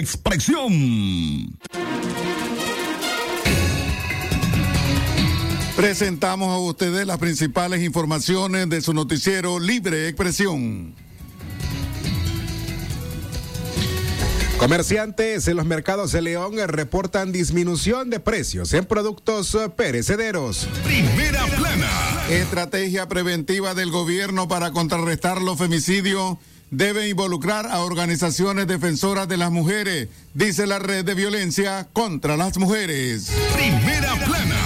expresión. Presentamos a ustedes las principales informaciones de su noticiero Libre Expresión. Comerciantes en los mercados de León reportan disminución de precios en productos perecederos. Primera plana. Estrategia preventiva del gobierno para contrarrestar los femicidios debe involucrar a organizaciones defensoras de las mujeres, dice la red de violencia contra las mujeres. Primera plana.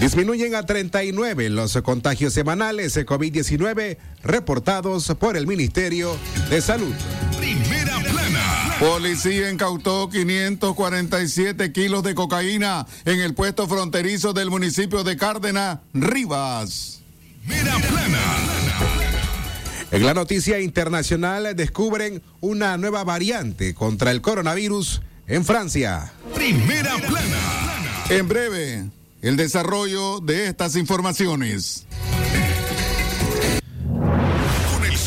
Disminuyen a 39 los contagios semanales de COVID-19 reportados por el Ministerio de Salud. Primera plana. Policía incautó 547 kilos de cocaína en el puesto fronterizo del municipio de Cárdenas, Rivas. Primera plana. En la noticia internacional descubren una nueva variante contra el coronavirus en Francia. Primera plana. En breve, el desarrollo de estas informaciones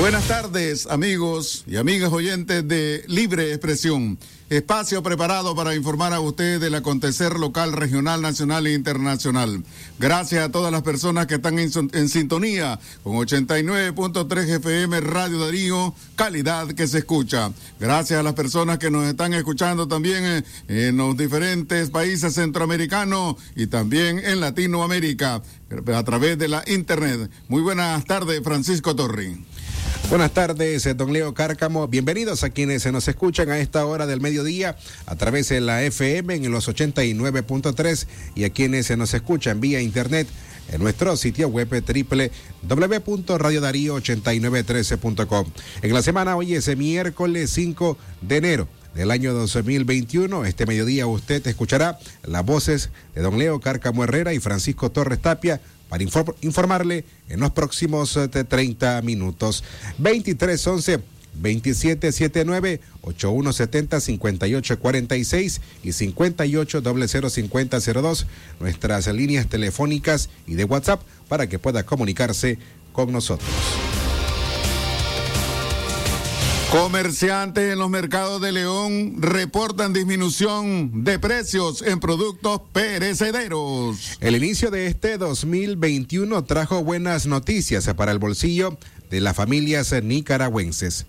Buenas tardes, amigos y amigas oyentes de Libre Expresión. Espacio preparado para informar a ustedes del acontecer local, regional, nacional e internacional. Gracias a todas las personas que están en, sintonía con 89.3 FM Radio Darío, calidad que se escucha. Gracias a las personas que nos están escuchando también en los diferentes países centroamericanos y también en Latinoamérica a través de la internet. Muy buenas tardes, Francisco Torri. Buenas tardes, eh, don Leo Cárcamo. Bienvenidos a quienes se nos escuchan a esta hora del mediodía a través de la FM en los 89.3 y a quienes se nos escuchan vía internet en nuestro sitio web www.radiodarío8913.com. En la semana hoy es miércoles 5 de enero del año 2021. Este mediodía usted escuchará las voces de don Leo Cárcamo Herrera y Francisco Torres Tapia para informarle en los próximos 30 eh, minutos. 2311 2779 8170 5846 y 58 005002 nuestras líneas telefónicas y de WhatsApp para que pueda comunicarse con nosotros. Comerciantes en los mercados de León reportan disminución de precios en productos perecederos. El inicio de este 2021 trajo buenas noticias para el bolsillo de las familias nicaragüenses.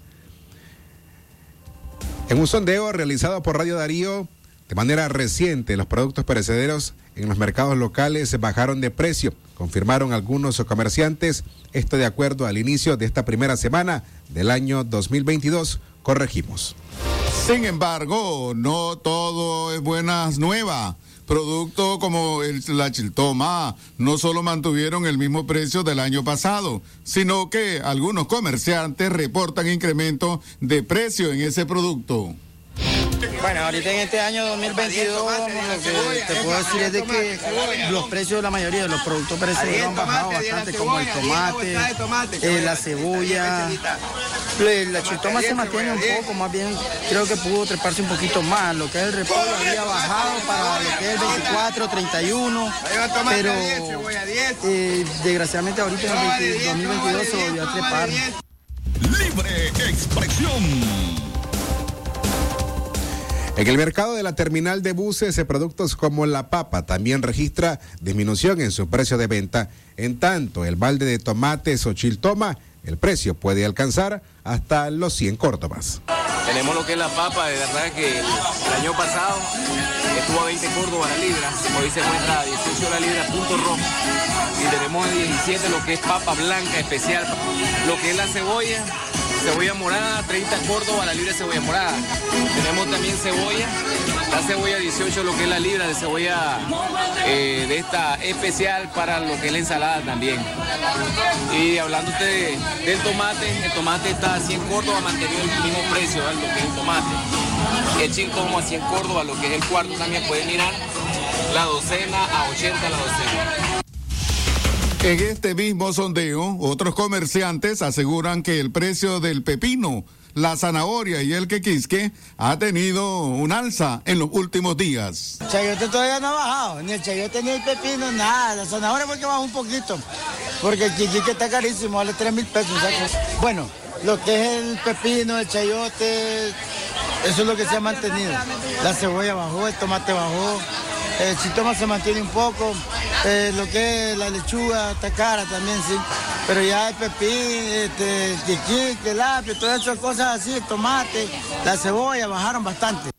En un sondeo realizado por Radio Darío, de manera reciente, los productos perecederos en los mercados locales bajaron de precio, confirmaron algunos comerciantes, esto de acuerdo al inicio de esta primera semana del año 2022. Corregimos. Sin embargo, no todo es buenas nuevas. Productos como el, la chiltoma no solo mantuvieron el mismo precio del año pasado, sino que algunos comerciantes reportan incremento de precio en ese producto. Bueno, ahorita en este año 2022 lo que te puedo decir es de que los precios de la mayoría de los productos perecederos han bajado bastante, como el tomate, eh, la cebolla. La chiltoma se mantiene un poco, más bien creo que pudo treparse un poquito más. Lo que es el repollo había bajado para lo que es el 24, 31, pero eh, desgraciadamente ahorita en el 2022 se volvió a trepar. Libre expresión. En el mercado de la terminal de buses, productos como la papa también registra disminución en su precio de venta. En tanto, el balde de tomates o chiltoma, el precio puede alcanzar hasta los 100 córdobas. Tenemos lo que es la papa, de verdad que el, año pasado estuvo a 20 córdobas la libra, hoy se encuentra a 18 la libra, punto rojo. Y tenemos a 17 lo que es papa blanca especial. Lo que es la cebolla, cebolla morada, 30 Córdoba la libra de cebolla morada. Tenemos también cebolla, la cebolla 18 lo que es la libra de cebolla eh, de esta especial para lo que es la ensalada también. Y hablando usted del tomate, el tomate está a 100 Córdoba, mantenido el mismo precio, lo que es el tomate. El chile como a 100 Córdoba, lo que es el cuarto también puede mirar. La docena a 80 la docena. En este mismo sondeo, otros comerciantes aseguran que el precio del pepino, la zanahoria y el quequisque ha tenido un alza en los últimos días. El chayote todavía no ha bajado, ni el chayote ni el pepino, nada. La zanahoria porque bajó un poquito, porque el quequisque está carísimo, vale 3 mil pesos. Bueno, lo que es el pepino, el chayote, eso es lo que se ha mantenido. La cebolla bajó, el tomate bajó, el sitoma se mantiene un poco, eh, lo que es la lechuga está cara también, sí. Pero ya el pepín, este, el quiquique, el apio, todas esas cosas así, el tomate, la cebolla bajaron bastante.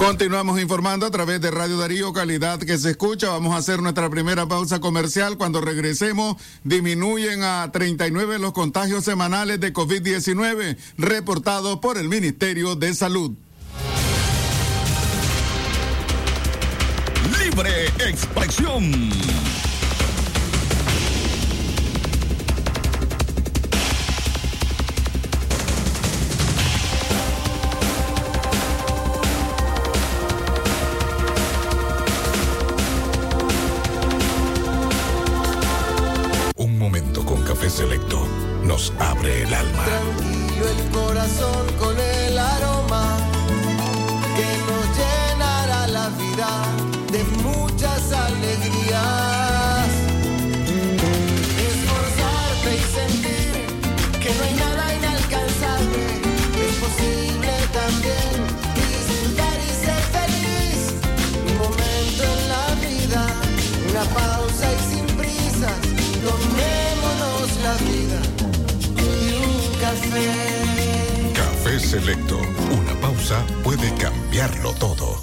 Continuamos informando a través de Radio Darío, calidad que se escucha. Vamos a hacer nuestra primera pausa comercial. Cuando regresemos, disminuyen a 39 los contagios semanales de COVID-19 reportados por el Ministerio de Salud. Libre expresión. Puede cambiarlo todo.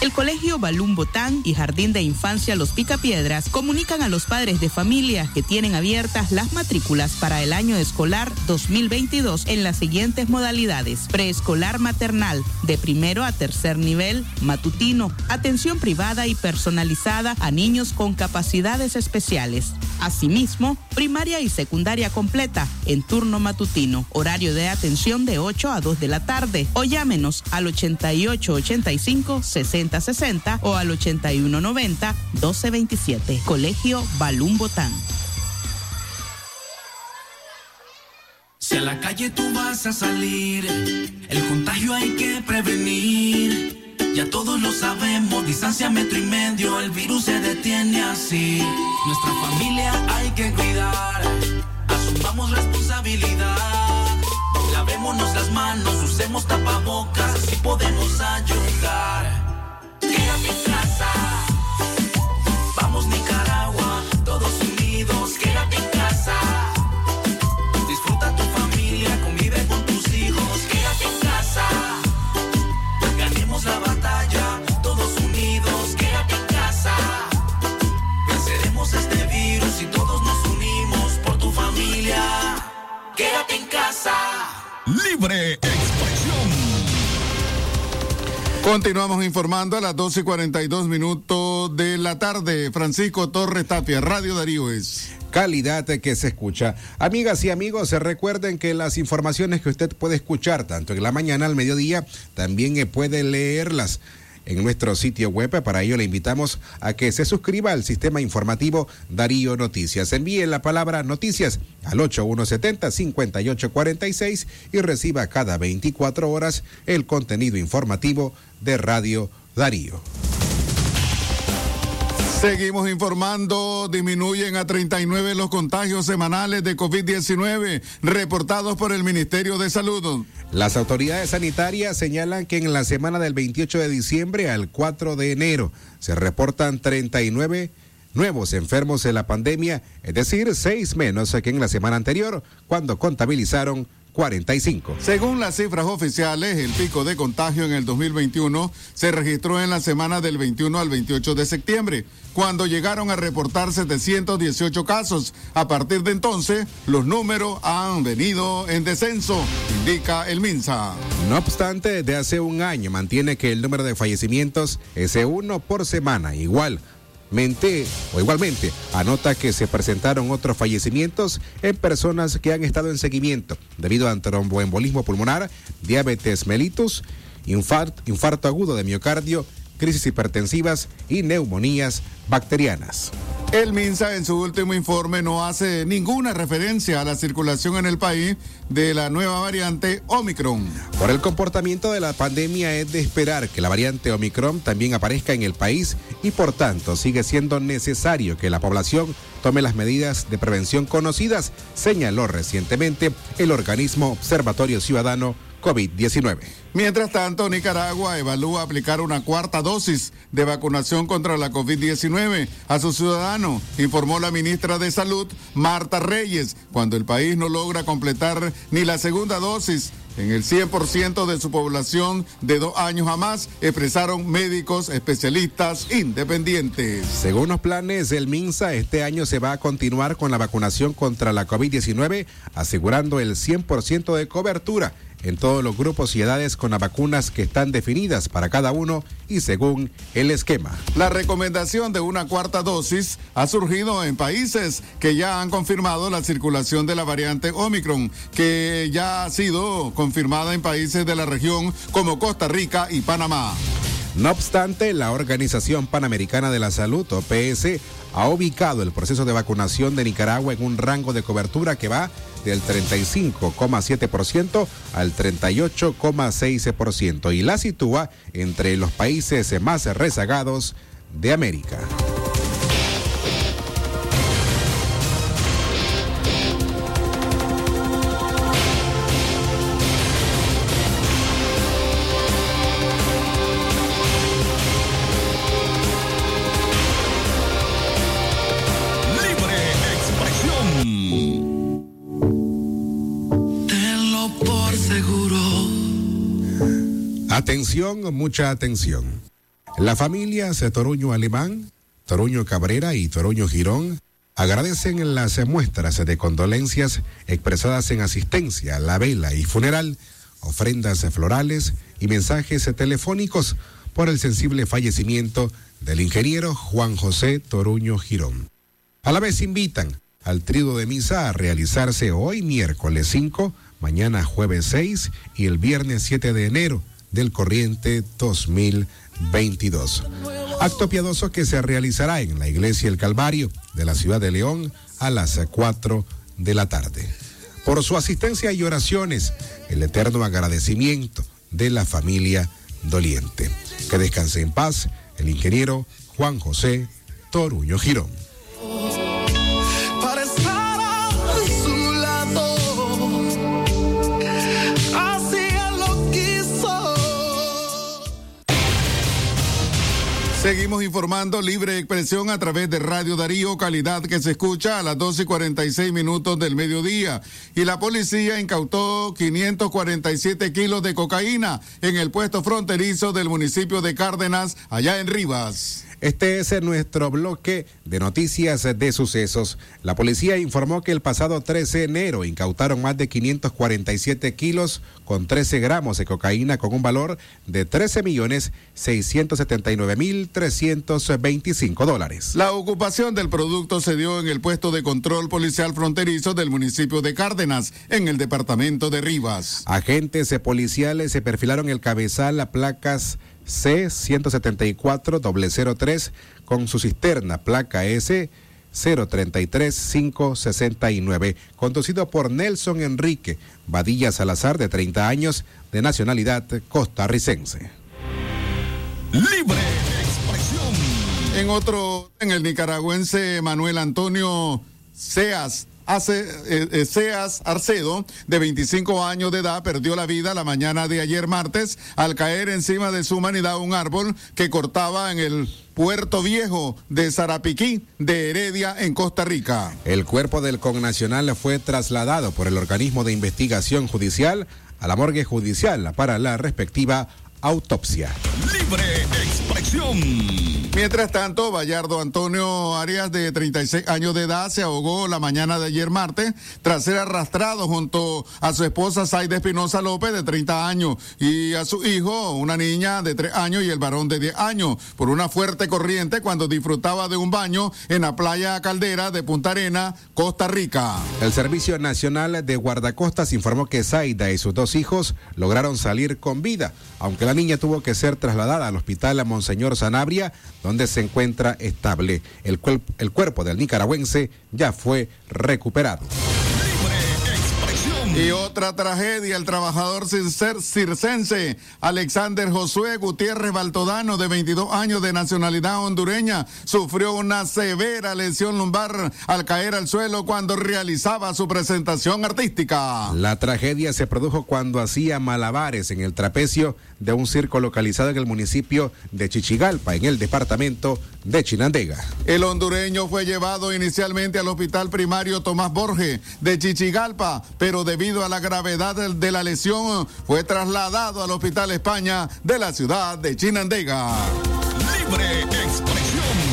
El Colegio Balún Botán y Jardín de Infancia Los Picapiedras comunican a los padres de familia que tienen abiertas las matrículas para el año escolar 2022 en las siguientes modalidades. Preescolar maternal, de primero a tercer nivel, matutino, atención privada y personalizada a niños con capacidades especiales. Asimismo, primaria y secundaria completa en turno matutino, horario de atención de 8 a 2 de la tarde o llámenos al 8885 60 60 o al 8190 1227. Colegio Balún Botán. Si a la calle tú vas a salir, el contagio hay que prevenir. Ya todos lo sabemos, distancia metro y medio, el virus se detiene así. Nuestra familia hay que cuidar, asumamos responsabilidad. Lavémonos las manos, usemos tapabocas, así podemos ayudar. Continuamos informando a las 12 y 42 minutos de la tarde. Francisco Torres Tapia, Radio Darío es. calidad que se escucha. Amigas y amigos, recuerden que las informaciones que usted puede escuchar tanto en la mañana al mediodía, también eh, puede leerlas en nuestro sitio web. Para ello le invitamos a que se suscriba al sistema informativo Darío Noticias. Envíe la palabra noticias al 8170-5846 y reciba cada 24 horas el contenido informativo de Radio Darío. Seguimos informando, disminuyen a 39 los contagios semanales de COVID-19 reportados por el Ministerio de Salud. Las autoridades sanitarias señalan que en la semana del 28 de diciembre al 4 de enero se reportan 39 nuevos enfermos de la pandemia, es decir, seis menos que en la semana anterior, cuando contabilizaron 45. Según las cifras oficiales, el pico de contagio en el 2021 se registró en la semana del 21 al 28 de septiembre, cuando llegaron a reportar 718 casos. A partir de entonces, los números han venido en descenso, indica el MINSA. No obstante, desde hace un año mantiene que el número de fallecimientos es uno por semana, igual Mente, o igualmente, anota que se presentaron otros fallecimientos en personas que han estado en seguimiento debido a tromboembolismo pulmonar, diabetes mellitus, infarto, infarto agudo de miocardio, crisis hipertensivas y neumonías bacterianas. El MINSA en su último informe no hace ninguna referencia a la circulación en el país de la nueva variante Omicron. Por el comportamiento de la pandemia es de esperar que la variante Omicron también aparezca en el país y por tanto sigue siendo necesario que la población tome las medidas de prevención conocidas, señaló recientemente el organismo Observatorio Ciudadano COVID-19. Mientras tanto, Nicaragua evalúa aplicar una cuarta dosis de vacunación contra la COVID-19 a sus ciudadanos, informó la ministra de Salud, Marta Reyes, cuando el país no logra completar ni la segunda dosis. En el 100% de su población de dos años a más, expresaron médicos especialistas independientes. Según los planes del MINSA, este año se va a continuar con la vacunación contra la COVID-19, asegurando el 100% de cobertura en todos los grupos y edades con las vacunas que están definidas para cada uno y según el esquema. La recomendación de una cuarta dosis ha surgido en países que ya han confirmado la circulación de la variante Omicron, que ya ha sido confirmada en países de la región como Costa Rica y Panamá. No obstante, la Organización Panamericana de la Salud, OPS, ha ubicado el proceso de vacunación de Nicaragua en un rango de cobertura que va del 35,7% al 38,6% y la sitúa entre los países más rezagados de América. Mucha atención. La familia Toruño Alemán, Toruño Cabrera y Toruño Girón agradecen las muestras de condolencias expresadas en asistencia, la vela y funeral, ofrendas florales y mensajes telefónicos por el sensible fallecimiento del ingeniero Juan José Toruño Girón. A la vez invitan al trido de misa a realizarse hoy miércoles 5, mañana jueves 6 y el viernes 7 de enero del corriente 2022. Acto piadoso que se realizará en la iglesia El Calvario de la ciudad de León a las 4 de la tarde. Por su asistencia y oraciones, el eterno agradecimiento de la familia doliente. Que descanse en paz el ingeniero Juan José Toruño Girón. Seguimos informando libre expresión a través de Radio Darío, calidad que se escucha a las 12 y 46 minutos del mediodía. Y la policía incautó 547 kilos de cocaína en el puesto fronterizo del municipio de Cárdenas, allá en Rivas. Este es nuestro bloque de noticias de sucesos. La policía informó que el pasado 13 de enero incautaron más de 547 kilos con 13 gramos de cocaína con un valor de 13 millones 679 mil 325 dólares. La ocupación del producto se dio en el puesto de control policial fronterizo del municipio de Cárdenas, en el departamento de Rivas. Agentes policiales se perfilaron el cabezal a placas C-174-003 con su cisterna placa S 033569, conducido por Nelson Enrique Badilla Salazar, de 30 años, de nacionalidad costarricense. Libre expresión. En otro, en el nicaragüense Manuel Antonio Seas Hace, eh, eh, Seas Arcedo, de 25 años de edad, perdió la vida la mañana de ayer martes al caer encima de su humanidad un árbol que cortaba en el Puerto Viejo de Zarapiquí, de Heredia, en Costa Rica. El cuerpo del connacional fue trasladado por el organismo de investigación judicial a la morgue judicial para la respectiva autopsia. Libre expresión. Mientras tanto, Bayardo Antonio Arias, de 36 años de edad, se ahogó la mañana de ayer martes tras ser arrastrado junto a su esposa Saida Espinosa López, de 30 años, y a su hijo, una niña de 3 años y el varón de 10 años, por una fuerte corriente cuando disfrutaba de un baño en la playa Caldera de Punta Arena, Costa Rica. El Servicio Nacional de Guardacostas informó que Zaida y sus dos hijos lograron salir con vida, aunque la niña tuvo que ser trasladada al hospital Monseñor Sanabria, donde se encuentra estable. El, cuerp- el cuerpo del nicaragüense ya fue recuperado. Y otra tragedia, el trabajador circense Alexander Josué Gutiérrez Baltodano, de 22 años de nacionalidad hondureña, sufrió una severa lesión lumbar al caer al suelo cuando realizaba su presentación artística. La tragedia se produjo cuando hacía malabares en el trapecio de un circo localizado en el municipio de Chichigalpa, en el departamento de Chinandega. El hondureño fue llevado inicialmente al hospital primario Tomás Borges de Chichigalpa, pero debido a la gravedad de la lesión fue trasladado al hospital España de la ciudad de Chinandega. Libre expresión.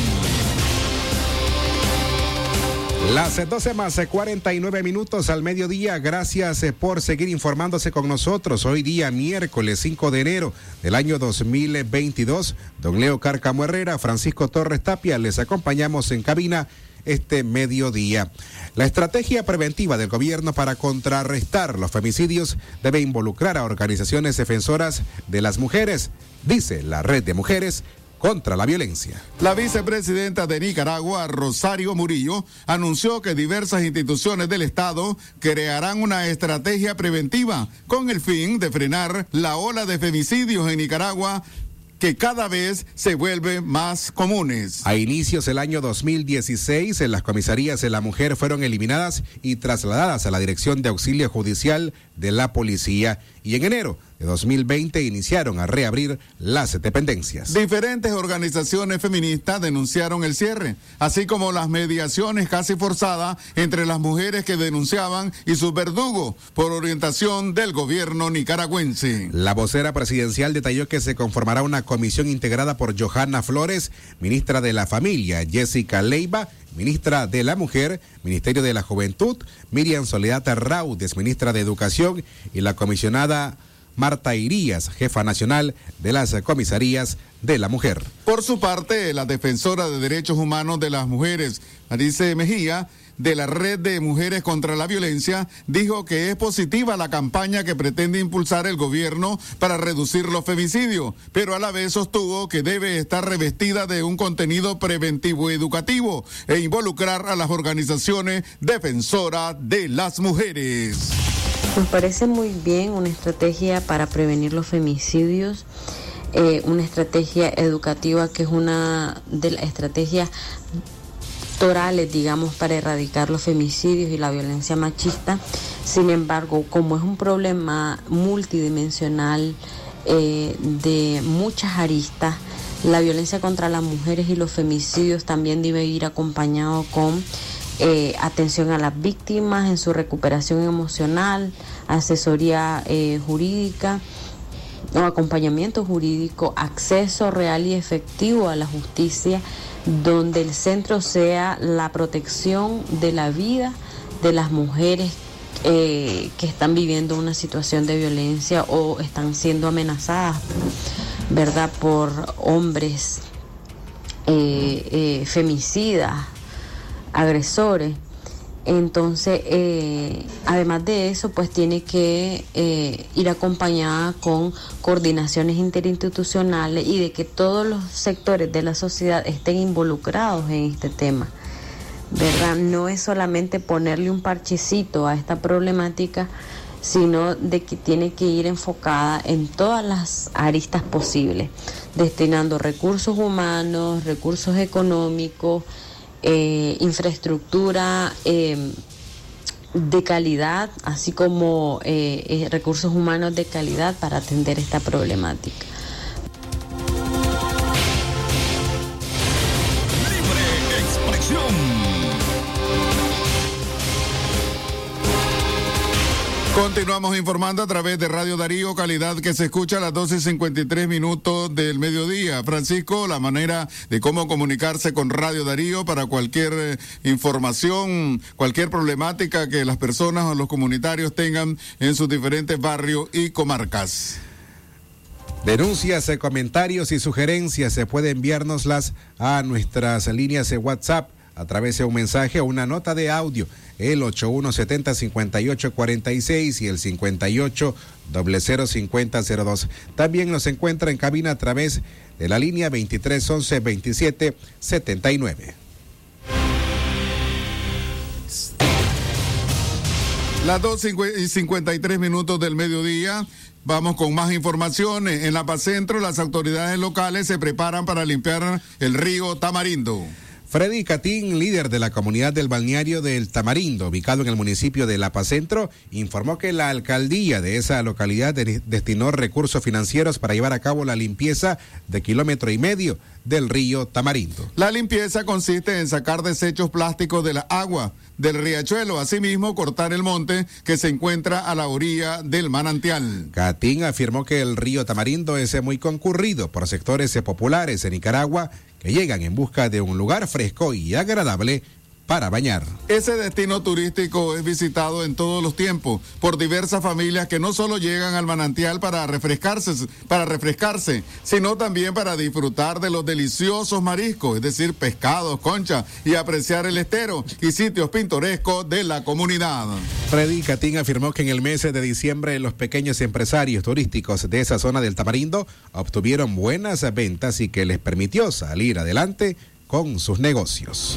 Las 12 más eh, 49 minutos al mediodía. Gracias eh, por seguir informándose con nosotros. Hoy día, miércoles 5 de enero del año 2022. Don Leo Cárcamo Herrera, Francisco Torres Tapia, les acompañamos en cabina este mediodía. La estrategia preventiva del gobierno para contrarrestar los femicidios debe involucrar a organizaciones defensoras de las mujeres, dice la red de mujeres contra la violencia. La vicepresidenta de Nicaragua, Rosario Murillo, anunció que diversas instituciones del Estado crearán una estrategia preventiva con el fin de frenar la ola de femicidios en Nicaragua que cada vez se vuelven más comunes. A inicios del año 2016, en las comisarías de la mujer fueron eliminadas y trasladadas a la Dirección de Auxilio Judicial de la Policía y en enero de 2020 iniciaron a reabrir las dependencias. Diferentes organizaciones feministas denunciaron el cierre, así como las mediaciones casi forzadas entre las mujeres que denunciaban y sus verdugos por orientación del gobierno nicaragüense. La vocera presidencial detalló que se conformará una comisión integrada por Johanna Flores, ministra de la Familia, Jessica Leiva, ministra de la Mujer, Ministerio de la Juventud, Miriam Soledad Raudes, ministra de Educación, y la comisionada Marta Irías, jefa nacional de las comisarías de la mujer. Por su parte, la defensora de derechos humanos de las mujeres, Marice Mejía, de la Red de Mujeres contra la Violencia, dijo que es positiva la campaña que pretende impulsar el gobierno para reducir los femicidios, pero a la vez sostuvo que debe estar revestida de un contenido preventivo educativo e involucrar a las organizaciones defensoras de las mujeres. Nos parece muy bien una estrategia para prevenir los femicidios, eh, una estrategia educativa que es una de las estrategias torales, digamos, para erradicar los femicidios y la violencia machista. Sin embargo, como es un problema multidimensional eh, de muchas aristas, la violencia contra las mujeres y los femicidios también debe ir acompañado con eh, atención a las víctimas en su recuperación emocional, asesoría eh, jurídica o acompañamiento jurídico, acceso real y efectivo a la justicia, donde el centro sea la protección de la vida de las mujeres eh, que están viviendo una situación de violencia o están siendo amenazadas, ¿verdad?, por hombres eh, eh, femicidas, agresores. Entonces, eh, además de eso, pues tiene que eh, ir acompañada con coordinaciones interinstitucionales y de que todos los sectores de la sociedad estén involucrados en este tema. ¿Verdad? No es solamente ponerle un parchecito a esta problemática, sino de que tiene que ir enfocada en todas las aristas posibles, destinando recursos humanos, recursos económicos, eh, infraestructura eh, de calidad, así como eh, eh, recursos humanos de calidad para atender esta problemática. Continuamos informando a través de Radio Darío, calidad que se escucha a las 12.53 minutos del mediodía. Francisco, la manera de cómo comunicarse con Radio Darío para cualquier eh, información, cualquier problemática que las personas o los comunitarios tengan en sus diferentes barrios y comarcas. Denuncias, eh, comentarios y sugerencias se puede enviárnoslas a nuestras líneas de WhatsApp a través de un mensaje o una nota de audio, el 8170-5846 y el 58 También nos encuentra en cabina a través de la línea 2311-2779. Las 2 y 53 minutos del mediodía. Vamos con más informaciones. En La Paz Centro, las autoridades locales se preparan para limpiar el río Tamarindo. Freddy Catín, líder de la comunidad del balneario del Tamarindo, ubicado en el municipio de La Paz Centro, informó que la alcaldía de esa localidad destinó recursos financieros para llevar a cabo la limpieza de kilómetro y medio del río Tamarindo. La limpieza consiste en sacar desechos plásticos de la agua del riachuelo, asimismo cortar el monte que se encuentra a la orilla del manantial. Catín afirmó que el río Tamarindo es muy concurrido por sectores populares en Nicaragua que llegan en busca de un lugar fresco y agradable para bañar. Ese destino turístico es visitado en todos los tiempos por diversas familias que no solo llegan al manantial para refrescarse, para refrescarse, sino también para disfrutar de los deliciosos mariscos, es decir, pescados, conchas y apreciar el estero y sitios pintorescos de la comunidad. Freddy Catín afirmó que en el mes de diciembre los pequeños empresarios turísticos de esa zona del Tamarindo obtuvieron buenas ventas y que les permitió salir adelante con sus negocios.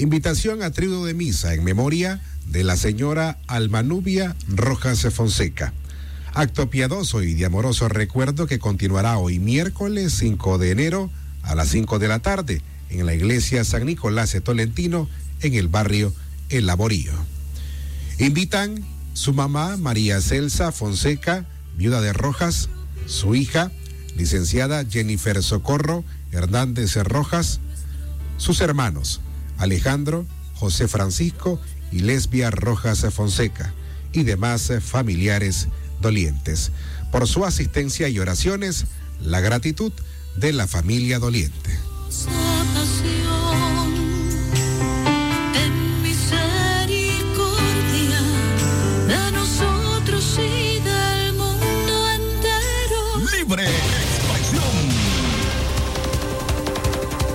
Invitación a trido de misa en memoria de la señora Almanubia Rojas Fonseca. Acto piadoso y de amoroso recuerdo que continuará hoy miércoles 5 de enero a las 5 de la tarde en la iglesia San Nicolás de Tolentino en el barrio El Laborío. Invitan su mamá María Celsa Fonseca, viuda de Rojas, su hija, licenciada Jennifer Socorro Hernández Rojas, sus hermanos Alejandro, José Francisco y Lesbia Rojas Fonseca y demás familiares dolientes. Por su asistencia y oraciones, la gratitud de la familia doliente.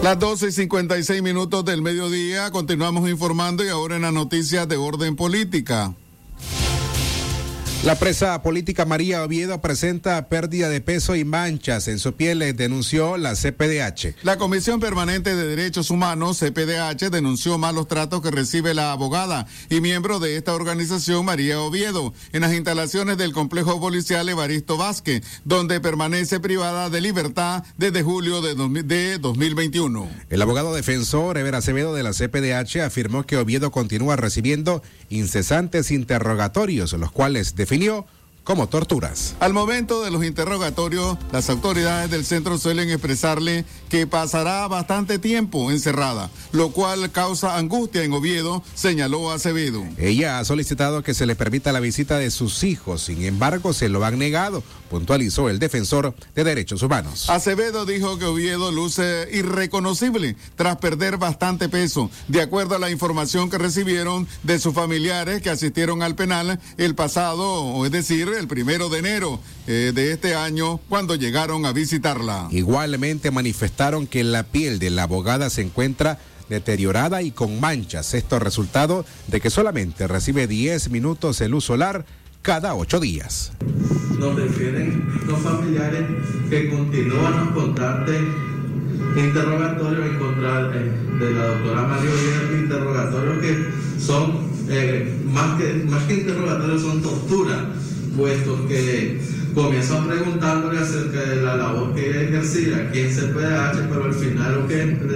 Las 12 y 56 minutos del mediodía, continuamos informando y ahora en las noticias de orden política. La presa política María Oviedo presenta pérdida de peso y manchas en su piel, denunció la CPDH. La Comisión Permanente de Derechos Humanos, CPDH, denunció malos tratos que recibe la abogada y miembro de esta organización, María Oviedo, en las instalaciones del complejo policial Evaristo Vázquez, donde permanece privada de libertad desde julio de, 2021. El abogado defensor Ever Acevedo de la CPDH afirmó que Oviedo continúa recibiendo incesantes interrogatorios, los cuales definió como torturas. Al momento de los interrogatorios, las autoridades del centro suelen expresarle que pasará bastante tiempo encerrada, lo cual causa angustia en Oviedo, señaló Acevedo. Ella ha solicitado que se le permita la visita de sus hijos, sin embargo se lo han negado, puntualizó el defensor de derechos humanos. Acevedo dijo que Oviedo luce irreconocible tras perder bastante peso, de acuerdo a la información que recibieron de sus familiares que asistieron al penal el pasado, es decir, el primero de enero eh, de este año cuando llegaron a visitarla. Igualmente manifestaron que la piel de la abogada se encuentra deteriorada y con manchas. Esto resultado de que solamente recibe 10 minutos de luz solar cada 8 días. Nos refieren los familiares que continúan los constantes interrogatorios en contra de, de la doctora María interrogatorios que son eh, más, que, más que interrogatorios, son tortura, puesto que comienzan preguntándole acerca de la labor que ejercía aquí en CPDH, pero al final lo que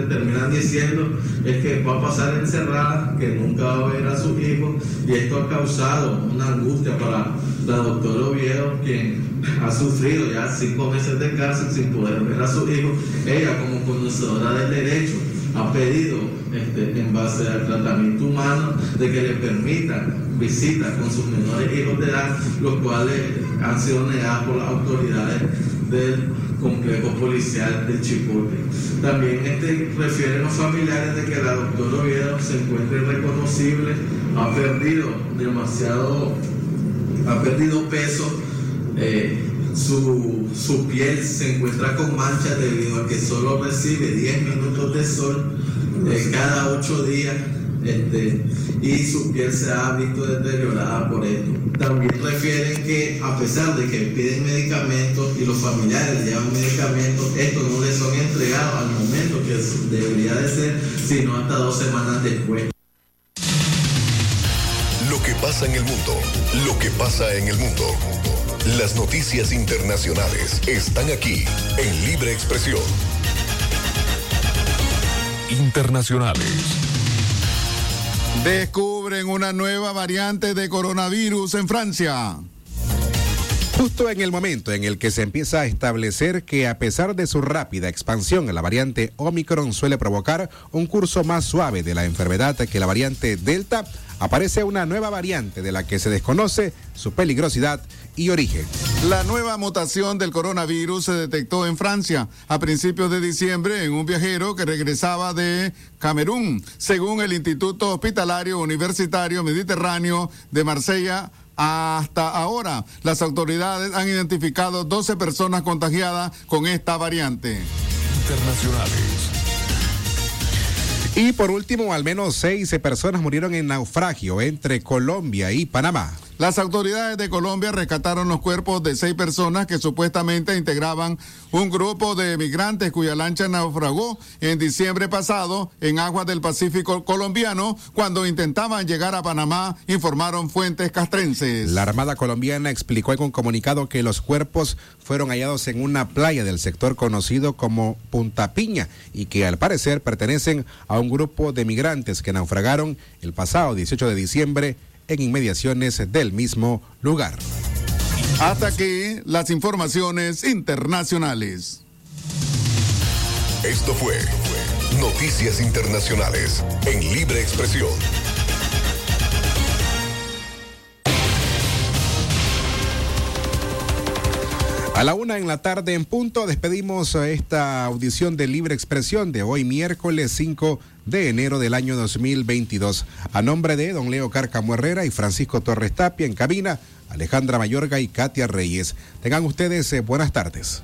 terminan diciendo es que va a pasar encerrada, que nunca va a ver a sus hijos, y esto ha causado una angustia para la doctora Oviedo, quien ha sufrido ya cinco meses de cárcel sin poder ver a sus hijos. Ella, como conocedora del derecho, ha pedido, este, en base al tratamiento humano, de que le permitan visitas con sus menores hijos de edad, los cuales han sido negadas por las autoridades del complejo policial de Chipotle. También este refieren los familiares de que la doctora Oviedo se encuentra irreconocible, ha perdido demasiado, ha perdido peso. eh, su, su piel se encuentra con manchas debido a que solo recibe 10 minutos de sol eh, cada 8 días este, y su piel se ha visto deteriorada por esto. También refieren que a pesar de que piden medicamentos y los familiares llevan medicamentos, estos no les son entregados al momento que debería de ser, sino hasta dos semanas después. Lo que pasa en el mundo, lo que pasa en el mundo. Las noticias internacionales están aquí en Libre Expresión. Internacionales. Descubren una nueva variante de coronavirus en Francia. Justo en el momento en el que se empieza a establecer que a pesar de su rápida expansión, la variante Omicron suele provocar un curso más suave de la enfermedad que la variante Delta, aparece una nueva variante de la que se desconoce su peligrosidad y origen. La nueva mutación del coronavirus se detectó en Francia a principios de diciembre en un viajero que regresaba de Camerún, según el Instituto Hospitalario Universitario Mediterráneo de Marsella. Hasta ahora, las autoridades han identificado 12 personas contagiadas con esta variante. Internacionales. Y por último, al menos seis personas murieron en naufragio entre Colombia y Panamá. Las autoridades de Colombia rescataron los cuerpos de seis personas que supuestamente integraban un grupo de migrantes cuya lancha naufragó en diciembre pasado en aguas del Pacífico colombiano cuando intentaban llegar a Panamá, informaron fuentes castrenses. La Armada colombiana explicó en un comunicado que los cuerpos fueron hallados en una playa del sector conocido como Punta Piña y que al parecer pertenecen a un grupo de migrantes que naufragaron el pasado 18 de diciembre en inmediaciones del mismo lugar. Hasta aquí las informaciones internacionales. Esto fue Noticias Internacionales en Libre Expresión. A la una en la tarde en punto despedimos esta audición de Libre Expresión de hoy miércoles 5 de enero del año 2022. A nombre de don Leo Cárcamo Herrera y Francisco Torres Tapia en cabina, Alejandra Mayorga y Katia Reyes. Tengan ustedes eh, buenas tardes.